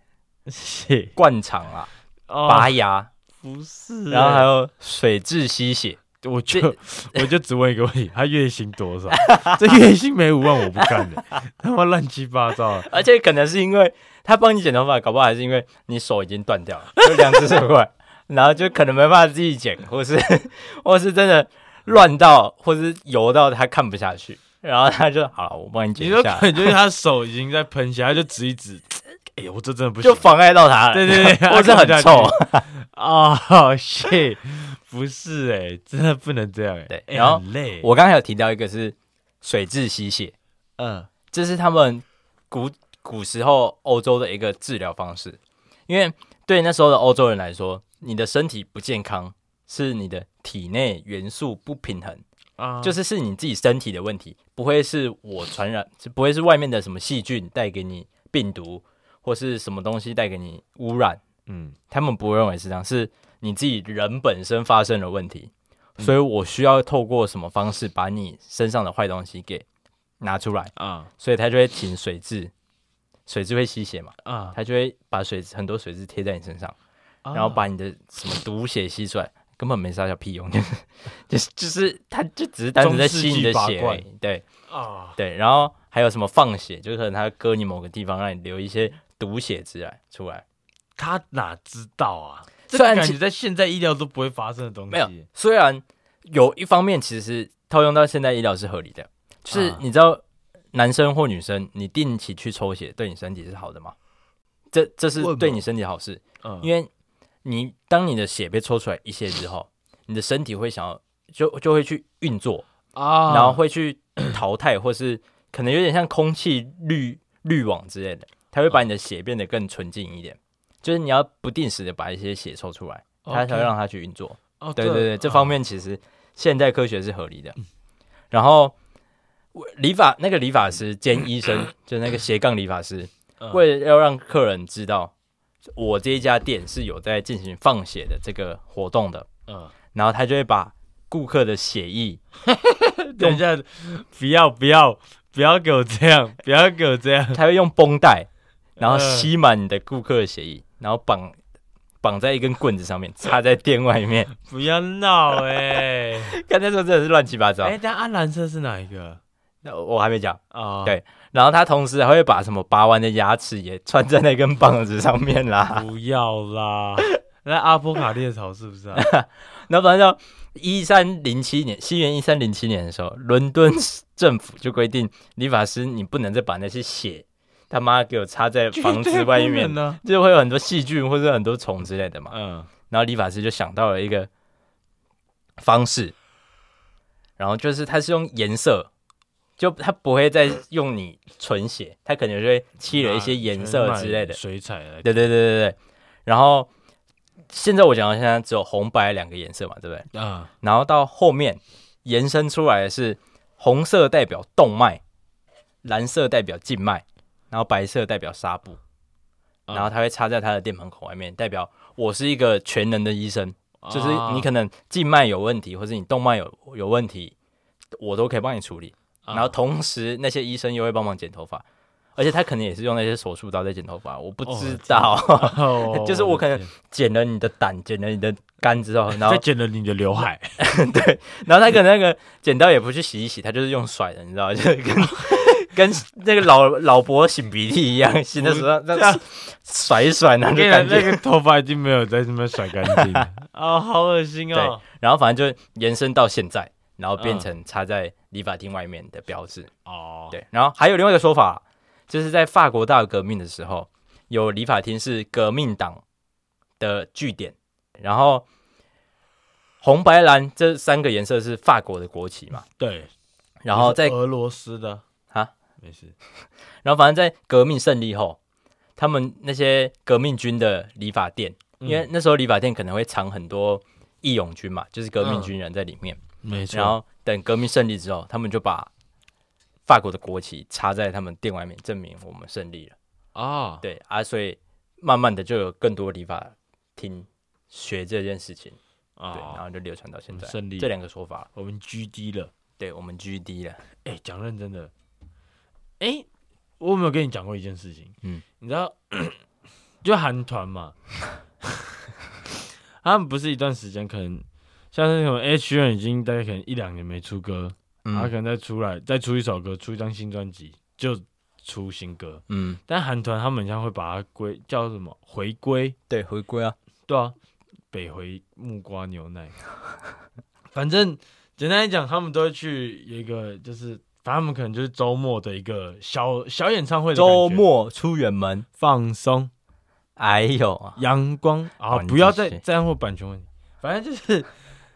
血灌肠啊、哦、拔牙，不是，然后还有水蛭吸血。我就我就只问一个问题，他月薪多少？这月薪没五万我不干的，他妈乱七八糟。而且可能是因为他帮你剪头发，搞不好还是因为你手已经断掉了，就两只手断，然后就可能没办法自己剪，或是或是真的乱到，或是油到他看不下去，然后他就好了，我帮你剪一下。你说就是他手已经在喷血，他就指一指，哎呦，我这真的不行，就妨碍到他了。对对对，或是很臭啊，谢。不是哎、欸，真的不能这样哎、欸。对，然后我刚才有提到一个是水蛭吸血，嗯，这是他们古古时候欧洲的一个治疗方式。因为对那时候的欧洲人来说，你的身体不健康是你的体内元素不平衡啊，就是是你自己身体的问题，不会是我传染，不会是外面的什么细菌带给你病毒，或是什么东西带给你污染。嗯，他们不会认为是这样，是。你自己人本身发生了问题，所以我需要透过什么方式把你身上的坏东西给拿出来啊？所以他就会请水蛭，水蛭会吸血嘛？啊，他就会把水很多水蛭贴在你身上，然后把你的什么毒血吸出来，根本没啥小屁用，就是就是 就是，他就只是单纯在吸你的血而已，对啊，对，然后还有什么放血，就是可能他割你某个地方，让你流一些毒血出来出来。他哪知道啊？虽然感觉在现在医疗都不会发生的东西。没有，虽然有一方面其实套用到现在医疗是合理的，就是你知道男生或女生，你定期去抽血对你身体是好的吗？这这是对你身体好事，嗯，因为你当你的血被抽出来一些之后，你的身体会想要就就会去运作啊，然后会去淘汰，或是可能有点像空气滤滤网之类的，它会把你的血变得更纯净一点。就是你要不定时的把一些血抽出来，它才会让它去运作。哦，对对对，这方面其实现代科学是合理的。然后理发那个理发师兼医生，就那个斜杠理发师，为了要让客人知道我这一家店是有在进行放血的这个活动的，嗯，然后他就会把顾客的血液，等一下，不要不要不要给我这样，不要给我这样，他会用绷带，然后吸满你的顾客的血液。然后绑绑在一根棍子上面，插在店外面。不要闹哎、欸！刚才说真的是乱七八糟。哎、欸，但暗蓝色是哪一个？那我还没讲啊。对，然后他同时还会把什么拔完的牙齿也穿在那根棒子上面啦。不要啦！那阿波卡列草是不是啊？然后反正一三零七年，西元一三零七年的时候，伦敦政府就规定理发师你不能再把那些血。他妈给我插在房子外面呢，就会有很多细菌或者很多虫之类的嘛。嗯，然后理发师就想到了一个方式，然后就是他是用颜色，就他不会再用你纯血，他可能就会漆了一些颜色之类的水彩。对对对对对。然后现在我讲到现在只有红白两个颜色嘛，对不对？啊。然后到后面延伸出来的是红色代表动脉，蓝色代表静脉。然后白色代表纱布，然后他会插在他的店门口外面，代表我是一个全能的医生，就是你可能静脉有问题，或者你动脉有有问题，我都可以帮你处理。然后同时那些医生又会帮忙剪头发，而且他可能也是用那些手术刀在剪头发，我不知道，就是我可能剪了你的胆，剪了你的肝之后，然后再剪了你的刘海，对，然后他可能那个剪刀也不去洗一洗，他就是用甩的，你知道？就是跟。跟那个老老伯擤鼻涕一样，擤的时候这样甩一甩，然后就感觉那个头发已经没有在这边甩干净啊、哦，好恶心哦。对，然后反正就延伸到现在，然后变成插在理发厅外面的标志哦。对，然后还有另外一个说法，就是在法国大革命的时候，有理发厅是革命党的据点，然后红白蓝这三个颜色是法国的国旗嘛？对，然后在俄罗斯的。没事，然后反正在革命胜利后，他们那些革命军的理发店，嗯、因为那时候理发店可能会藏很多义勇军嘛，就是革命军人在里面。嗯、没错。然后等革命胜利之后，他们就把法国的国旗插在他们店外面，证明我们胜利了。啊，对啊，所以慢慢的就有更多理发厅学这件事情啊，对，然后就流传到现在。胜利这两个说法，我们 GD 了，对，我们 GD 了。哎，讲认真的。哎、欸，我有没有跟你讲过一件事情？嗯，你知道，就韩团嘛，他们不是一段时间可能像是什么 H N 已经大概可能一两年没出歌，他、嗯、可能再出来再出一首歌，出一张新专辑就出新歌。嗯，但韩团他们像会把它归叫什么回归？对，回归啊，对啊，北回木瓜牛奶。反正简单来讲，他们都会去有一个就是。他们可能就是周末的一个小小演唱会的，周末出远门放松，哎呦，阳光。啊！不要再这样或版权问题，反正就是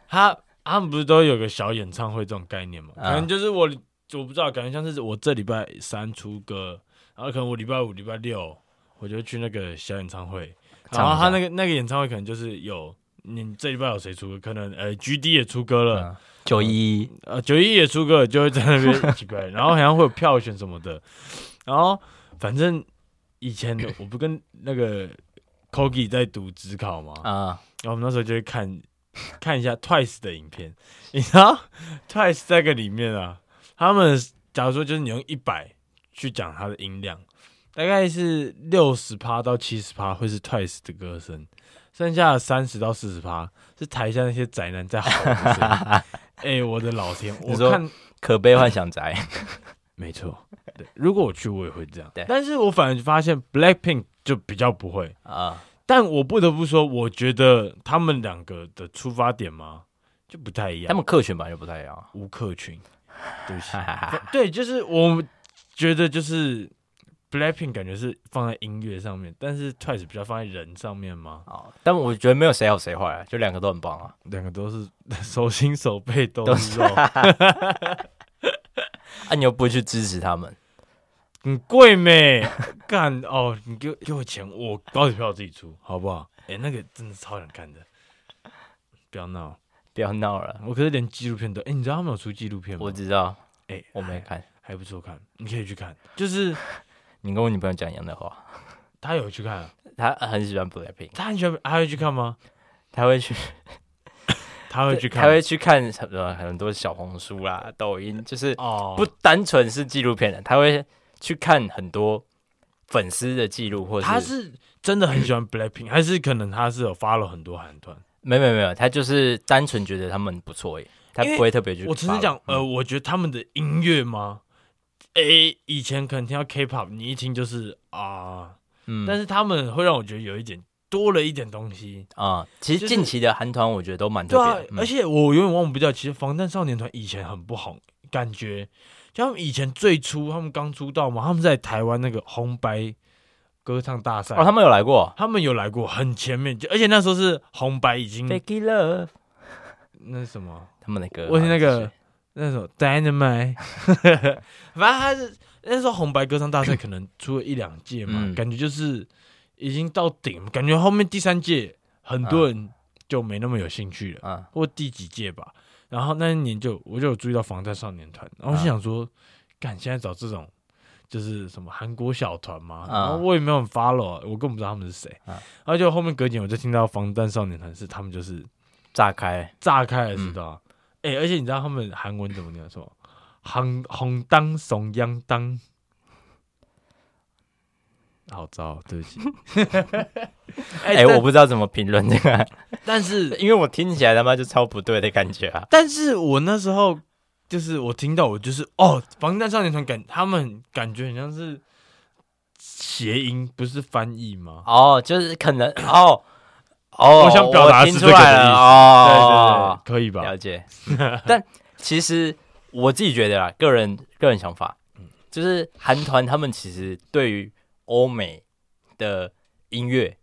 他他们不是都有个小演唱会这种概念嘛？可能就是我我不知道，感觉像是我这礼拜三出歌，然后可能我礼拜五、礼拜六我就去那个小演唱会，然后他那个那个演唱会可能就是有你这礼拜有谁出歌？可能呃 GD 也出歌了。九一。呃，九一也出歌了，就会在那边 奇怪，然后好像会有票选什么的，然后反正以前我不跟那个 Kogi 在读职考嘛，啊，然后我们那时候就会看看一下 Twice 的影片，你知道 Twice 在个里面啊，他们假如说就是你用一百去讲他的音量，大概是六十趴到七十趴会是 Twice 的歌声，剩下的三十到四十趴是台下那些宅男在吼的声音。哎、欸，我的老天！我看可悲幻想宅，没错。对，如果我去，我也会这样。对，但是我反而发现 Blackpink 就比较不会啊。但我不得不说，我觉得他们两个的出发点嘛，就不太一样。他们客群本来就不太一样，无客群，对不起，对，就是我觉得就是 Blackpink 感觉是放在音乐上面，但是 Twice 比较放在人上面吗。哦，但我觉得没有谁好谁坏啊，就两个都很棒啊，两个都是 手心手背都是肉。啊，你又不会去支持他们？很贵咩？干哦！你给我给我钱，我高铁票我自己出，好不好？哎、欸，那个真的超想看的，不要闹，不要闹了。我可是连纪录片都……哎、欸，你知道他们有出纪录片吗？我知道，哎、欸，我没看，还，还不错看，你可以去看。就是你跟我女朋友讲一样的话，他有去看、啊，他很喜欢 Blackpink，他很喜欢，他会去看吗？他会去。他会去看，他会去看很很多小红书啦、抖音，就是不单纯是纪录片的，他会去看很多粉丝的记录，或者他是真的很喜欢 Blackpink，还是可能他是有 follow 很多韩团？没没没有，他就是单纯觉得他们不错耶，他不会特别去。我只是讲，呃，我觉得他们的音乐吗？诶、欸，以前可能听到 K-pop，你一听就是啊，嗯，但是他们会让我觉得有一点。多了一点东西啊、嗯！其实近期的韩团我觉得都蛮特别的、就是啊，而且我永远忘不掉，其实防弹少年团以前很不红，感觉就他们以前最初他们刚出道嘛，他们在台湾那个红白歌唱大赛哦，他们有来过，他们有来过，很前面，就而且那时候是红白已经 Fake Love，那是什么？他们的歌，我听那个那首 Dynamite，反正他是那时候红白歌唱大赛可能出了一两届嘛、嗯，感觉就是。已经到顶，感觉后面第三届很多人就没那么有兴趣了，啊，或第几届吧。然后那一年就我就有注意到防弹少年团，然后我就想说，干、啊、现在找这种就是什么韩国小团嘛，然后我也没有 follow，我根本不知道他们是谁。啊，然后就后面隔几年我就听到防弹少年团是他们就是炸开炸开了，知道？哎、而且你知道他们韩文怎么念？说红红当怂央当。好糟，对不起。哎、欸，我不知道怎么评论这个，但是因为我听起来他妈就超不对的感觉啊。但是我那时候就是我听到我就是哦，防弹少年团感他们感觉很像是谐音，不是翻译吗？哦，就是可能哦哦，我想表达听出来了哦，对对对，可以吧？了解。但其实我自己觉得啦，个人个人想法，就是韩团他们其实对于欧美的音乐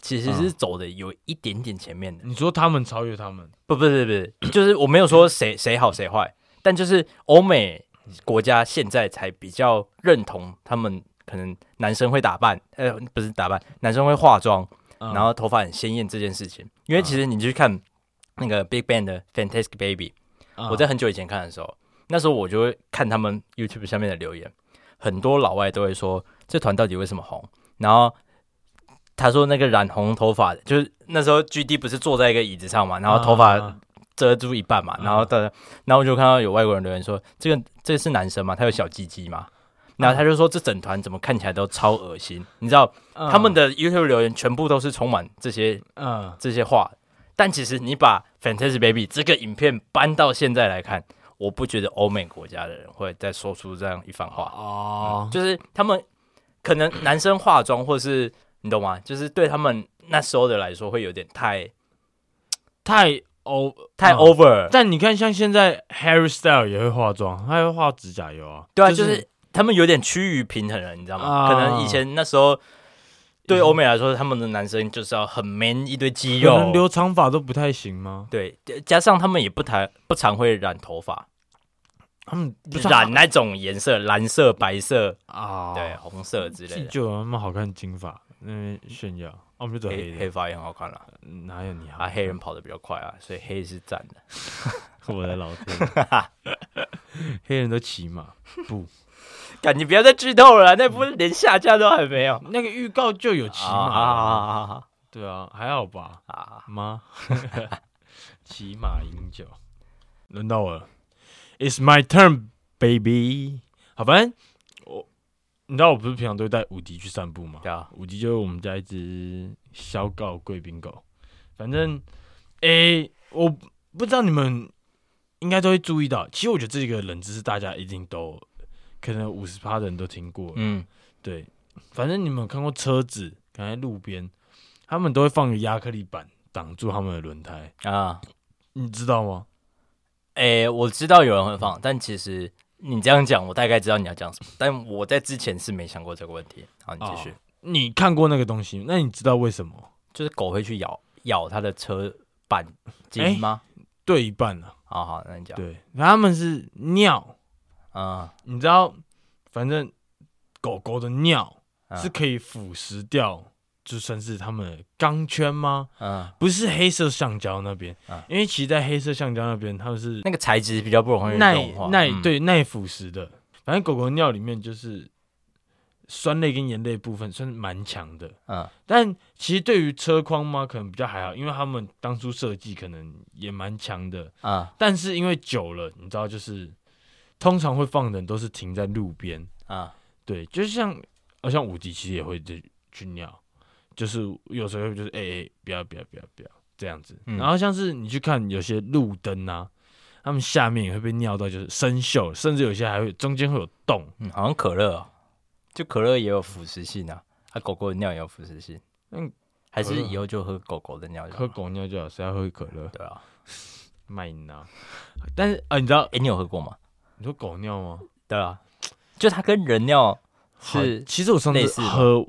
其实是走的有一点点前面的。你说他们超越他们？不，不是，不是，就是我没有说谁谁好谁坏，但就是欧美国家现在才比较认同他们，可能男生会打扮，呃，不是打扮，男生会化妆，然后头发很鲜艳这件事情。因为其实你去看那个 Big Bang 的 Fantastic Baby，我在很久以前看的时候，那时候我就会看他们 YouTube 下面的留言，很多老外都会说。这团到底为什么红？然后他说那个染红头发的，就是那时候 GD 不是坐在一个椅子上嘛，然后头发遮住一半嘛，然后的，然后我就看到有外国人留言说，这个这个是男生嘛？他有小鸡鸡吗？然后他就说这整团怎么看起来都超恶心？你知道他们的 YouTube 留言全部都是充满这些嗯这些话，但其实你把 Fantastic Baby 这个影片搬到现在来看，我不觉得欧美国家的人会再说出这样一番话哦，就是他们。可能男生化妆，或是你懂吗？就是对他们那时候的来说，会有点太太 o 太 over。但你看，像现在 Harry Style 也会化妆，他会画指甲油啊。对啊，就是、就是、他们有点趋于平衡了，你知道吗？啊、可能以前那时候对欧美来说，他们的男生就是要很 man 一堆肌肉，留长发都不太行吗？对，加上他们也不太不常会染头发。他们染那种颜色，蓝色、白色啊，对，红色之类的。就有那么好看金发，那边炫耀。我们就走黑黑发也很好看了。哪有你好？啊，黑人跑得比较快啊，所以黑是赞的。我的老天，黑人都骑马不？赶紧不要再剧透了，那不是连下架都还没有。那个预告就有骑马啊？对啊，还好吧？啊妈，骑马饮酒，轮到我了。It's my turn, baby。好，反正我，你知道我不是平常都会带五迪去散步吗？对啊，五迪就是我们家一只小狗贵宾狗。反正，诶、欸，我不知道你们应该都会注意到。其实我觉得这个冷知识大家一定都可能五十趴的人都听过。嗯，对。反正你们有看过车子，可能在路边，他们都会放个亚克力板挡住他们的轮胎啊，你知道吗？哎、欸，我知道有人会放，但其实你这样讲，我大概知道你要讲什么。但我在之前是没想过这个问题。好，你继续、哦。你看过那个东西？那你知道为什么？就是狗会去咬咬它的车板筋吗？欸、对一半了。好好，那你讲。对，他们是尿啊、嗯，你知道，反正狗狗的尿是可以腐蚀掉。就算是它们的钢圈吗？嗯，不是黑色橡胶那边，嗯，因为其实，在黑色橡胶那边，它们是那个材质比较不容易耐化。耐，嗯、对耐腐蚀的。反正狗狗尿里面就是酸类跟盐类部分算是蛮强的，嗯，但其实对于车框嘛，可能比较还好，因为他们当初设计可能也蛮强的，嗯，但是因为久了，你知道，就是通常会放的人都是停在路边，啊、嗯，对，就像好像五级其实也会去去尿。就是有时候就是哎哎、欸欸，不要不要不要不要这样子、嗯。然后像是你去看有些路灯啊，他们下面也会被尿到，就是生锈，甚至有些还会中间会有洞。嗯，好像可乐、哦，就可乐也有腐蚀性啊，它狗狗的尿也有腐蚀性。嗯，还是以后就喝狗狗的尿就好，喝狗尿就好，谁要喝可乐？对啊，麦闹。但是啊，你知道？哎、欸，你有喝过吗？你说狗尿吗？对啊，就它跟人尿是，其实我上次喝。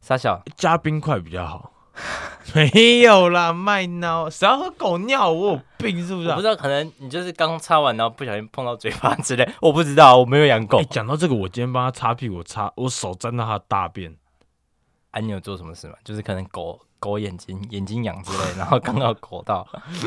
傻小加冰块比较好，没有啦，麦闹，谁要喝狗尿？我有病是不是、啊？我不知道，可能你就是刚擦完，然后不小心碰到嘴巴之类，我不知道，我没有养狗。讲、欸、到这个，我今天帮他擦屁股，擦我手沾到他的大便。哎、啊，你有做什么事吗？就是可能狗狗眼睛眼睛痒之类，然后刚好狗到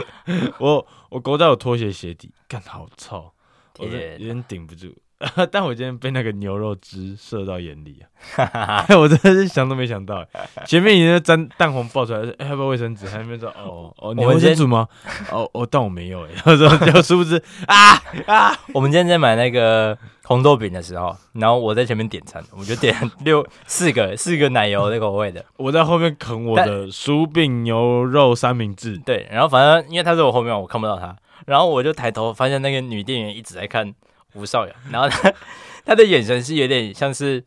我，我狗在我拖鞋鞋底，干好臭，我有点顶不住。但我今天被那个牛肉汁射到眼里啊！我真的是想都没想到，前面已经沾蛋黄爆出来，要不要卫生纸？还没说哦哦，你有卫生纸吗？哦哦，但我没有哎。他说就殊不知啊啊！我们今天在买那个红豆饼的时候，然后我在前面点餐，我就点六四个四个奶油那个口味的，我在后面啃我的薯饼牛肉三明治。对，然后反正因为他在我后面，我看不到他，然后我就抬头发现那个女店员一直在看。吴少阳，然后她她的眼神是有点像是，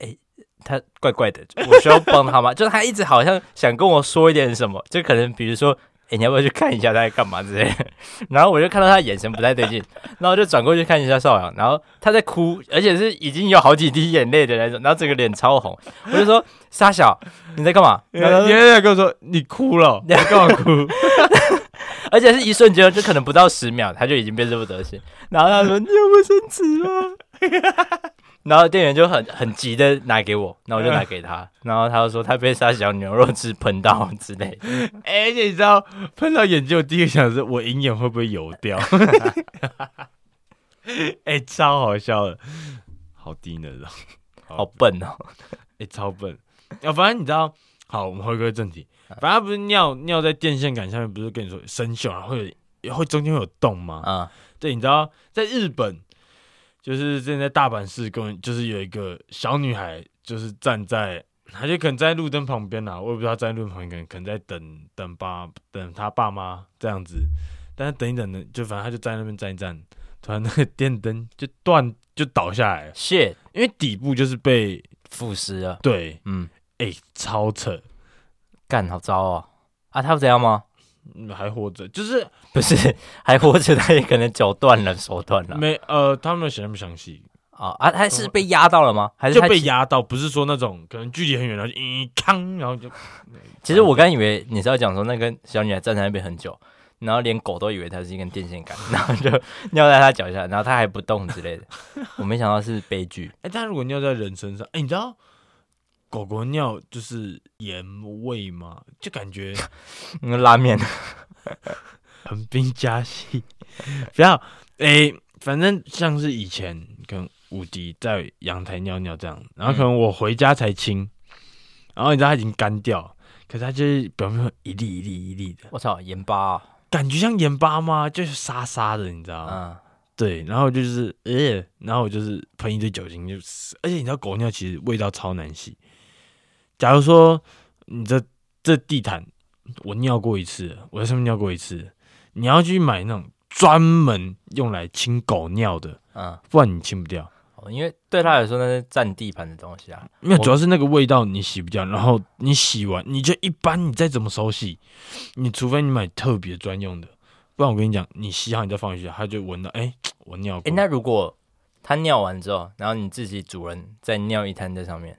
哎、欸，他怪怪的，我需要帮他吗？就是他一直好像想跟我说一点什么，就可能比如说，哎、你要不要去看一下他在干嘛之类的。然后我就看到他眼神不太对劲，然后就转过去看一下少阳，然后他在哭，而且是已经有好几滴眼泪的那种，然后整个脸超红。我就说，沙小，你在干嘛？然后爷爷跟我说，你哭了，你干嘛哭？而且是一瞬间，就可能不到十秒，他就已经变这副德行。然后他说：“你有卫生纸吗？” 然后店员就很很急的拿给我，那我就拿给他。然后他就说他被沙小牛肉汁喷到之类的。而且你知道喷到眼睛，我第一个想的是我银眼会不会油掉？哎，超好笑的，好低能哦，好笨哦，哎，超笨。要不然你知道？好，我们回归正题。反正不是尿尿在电线杆下面，不是跟你说生锈啊，会有会中间会有洞吗？啊，对，你知道在日本，就是之前在大阪市公园，就是有一个小女孩，就是站在，她就可能在路灯旁边啊，我也不知道在路灯旁边，可能可能在等等爸等她爸妈这样子，但是等一等呢，就反正她就在那边站一站，突然那个电灯就断就倒下来了，shit，因为底部就是被腐蚀了，对，嗯，哎、欸，超扯。干好糟哦！啊，他不这样吗？还活着，就是不是还活着？他也可能脚断了，手断了。没呃，他们写那么详细啊啊！他是被压到了吗？还是就被压到？不是说那种可能距离很远，然后就一康，然后就。其实我刚以为你是要讲说那个小女孩站在那边很久，然后连狗都以为她是一根电线杆，然后就尿在她脚下，然后她还不动之类的。我没想到是悲剧。哎、欸，但如果尿在人身上，哎、欸，你知道？狗狗尿就是盐味嘛，就感觉 那拉面横滨加系，不要哎，反正像是以前跟无敌在阳台尿尿这样，然后可能我回家才清，然后你知道它已经干掉，可是它就是表面一粒一粒一粒的。我操，盐巴啊，感觉像盐巴吗？就是沙沙的，你知道吗？嗯，对，然后就是呃，然后我就是喷一堆酒精，就而且你知道狗尿其实味道超难洗。假如说你这这地毯我尿过一次，我在上面尿过一次，你要去买那种专门用来清狗尿的，嗯，不然你清不掉。哦，因为对他来说那是占地盘的东西啊。没有，主要是那个味道你洗不掉，然后你洗完你就一般，你再怎么手洗，你除非你买特别专用的，不然我跟你讲，你洗好你再放回去，他就闻到，哎、欸，我尿过。哎、欸，那如果他尿完之后，然后你自己主人再尿一滩在上面，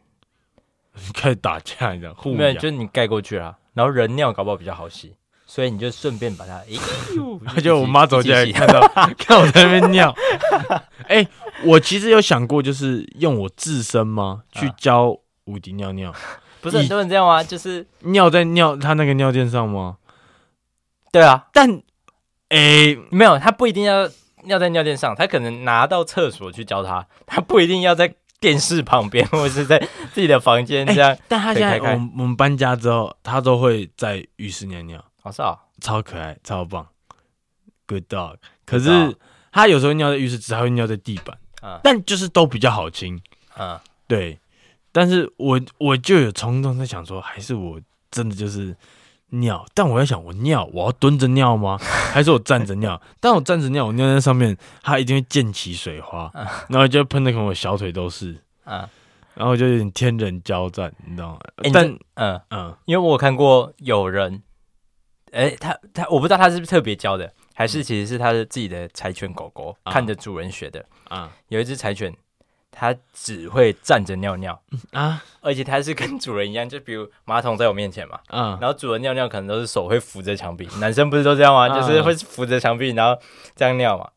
开始打架你知道？没有，就你盖过去啊，然后人尿搞不好比较好洗。所以你就顺便把它，哎 呦，就我妈走进来看到，看我在那边尿。哎、欸，我其实有想过，就是用我自身吗，去教无敌尿尿？不是很多人这样吗？就是尿在尿他那个尿垫上吗？对啊，但哎、欸，没有，他不一定要尿在尿垫上，他可能拿到厕所去教他，他不一定要在电视旁边或者是在自己的房间这样、欸。但他现在我们我们搬家之后，他都会在浴室尿尿。好少，超可爱，超棒，Good dog。可是他有时候尿在浴室，只还会尿在地板，嗯，但就是都比较好清，嗯，对。但是我我就有冲动在想说，还是我真的就是尿，但我在想，我尿我要蹲着尿吗？还是我站着尿？但我站着尿，我尿在上面，它一定会溅起水花，嗯，然后就喷的可能我小腿都是，啊，然后就有点天人交战，你知道吗？欸，但嗯嗯，因为我有看过有人。哎、欸，他他我不知道他是不是特别教的，还是其实是他的自己的柴犬狗狗、嗯、看着主人学的啊。有一只柴犬，它只会站着尿尿啊，而且它是跟主人一样，就比如马桶在我面前嘛，嗯，然后主人尿尿可能都是手会扶着墙壁，男生不是都这样吗？就是会扶着墙壁，然后这样尿嘛。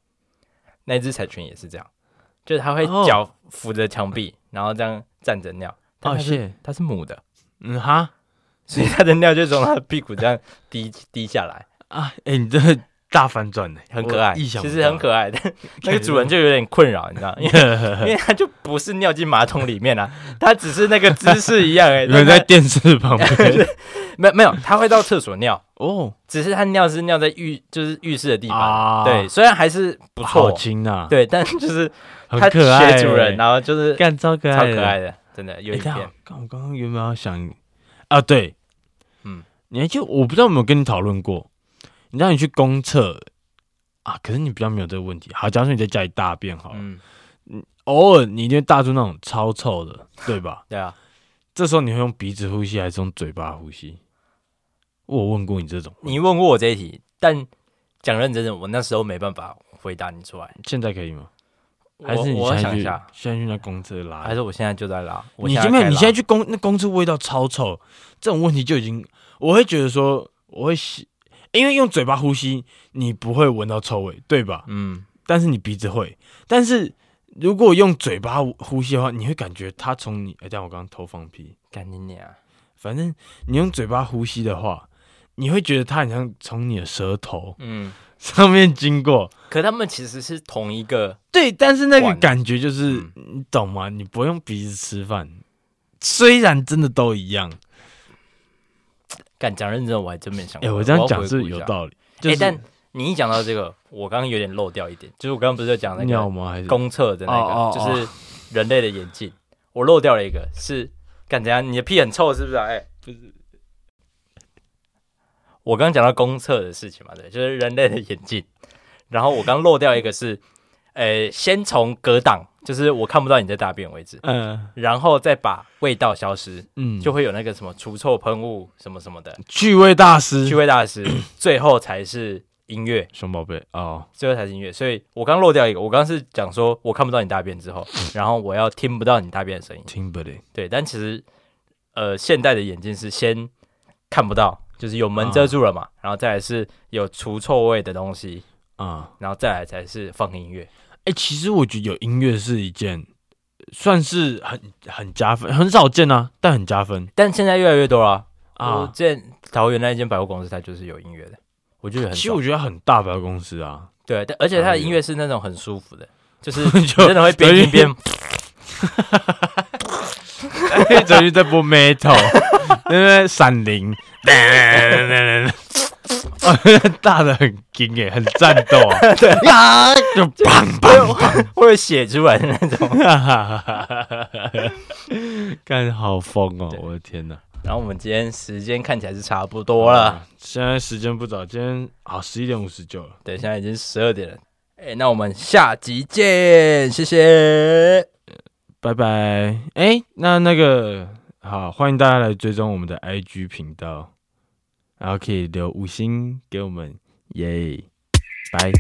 那只柴犬也是这样，就是它会脚扶着墙壁，然后这样站着尿。哦，是它是母的，嗯哈。所以它的尿就从它的屁股这样滴滴下来啊！哎、欸，你这个大反转的，很可爱，其实很可爱的。那个主人就有点困扰，你知道，因 为因为他就不是尿进马桶里面啊，他只是那个姿势一样哎、欸。你在电视旁边？没没有，他会到厕所尿哦，只是他尿是尿在浴，就是浴室的地方。啊、对，虽然还是不错，好轻啊。对，但就是他学主人，然后就是干超可爱，超可爱的，真的有一点。刚、欸、我刚刚原本要想啊，对。嗯你还就我不知道有没有跟你讨论过，你让你去公厕啊，可是你比较没有这个问题。好，假如说你在家里大便好了，嗯，偶尔你一定会大出那种超臭的，对吧？对啊，这时候你会用鼻子呼吸还是用嘴巴呼吸？我问过你这种，你问过我这一题，但讲认真的，我那时候没办法回答你出来。现在可以吗？还是你现在去？现在去那公厕拉？还是我现在就在拉？你现在你现在去公那公厕味道超臭，这种问题就已经。我会觉得说，我会吸，因为用嘴巴呼吸，你不会闻到臭味，对吧？嗯。但是你鼻子会，但是如果用嘴巴呼吸的话，你会感觉它从你……哎，但我刚刚偷放屁，干你娘！反正你用嘴巴呼吸的话，你会觉得它好像从你的舌头嗯上面经过。可他们其实是同一个对，但是那个感觉就是、嗯、你懂吗？你不用鼻子吃饭，虽然真的都一样。敢讲认真，我还真没想过。哎、欸，我这样讲是有道理。哎、就是欸，但你一讲到这个，我刚刚有点漏掉一点，就是我刚刚不是在讲那个公厕的那个，哦哦哦就是人类的眼镜，我漏掉了一个，是敢怎样？你的屁很臭是不是、啊？哎、欸，不是。我刚刚讲到公厕的事情嘛，对，就是人类的眼镜。然后我刚漏掉一个是，呃、欸，先从隔挡。就是我看不到你在大便为止，嗯，然后再把味道消失，嗯，就会有那个什么除臭喷雾什么什么的，去味大师，去味大师，最后才是音乐，熊宝贝哦，最后才是音乐。所以我刚漏掉一个，我刚是讲说我看不到你大便之后，然后我要听不到你大便的声音，听不到，对，但其实呃，现代的眼镜是先看不到，就是有门遮住了嘛，然后再来是有除臭味的东西啊，然后再来才是放音乐。哎、欸，其实我觉得有音乐是一件算是很很加分，很少见啊，但很加分。但现在越来越多了啊！之前桃园那一间百货公司，它就是有音乐的，我觉得很。其实我觉得很大百货公司啊，对，但而且它的音乐是那种很舒服的，就是 真的会边听边。最近在播 metal，因为闪灵。啊 大的很惊艳很战斗啊。对。啊就棒棒会写出来的那种。哈哈哈哈哈看着好疯哦我的天哪。然后我们今天时间看起来是差不多了。现在时间不早今天啊十一点五十九了。对现在已经十二点了。哎那我们下集见谢谢。拜拜。哎那那个好欢迎大家来追踪我们的 ig 频道。然后可以留五星给我们耶拜。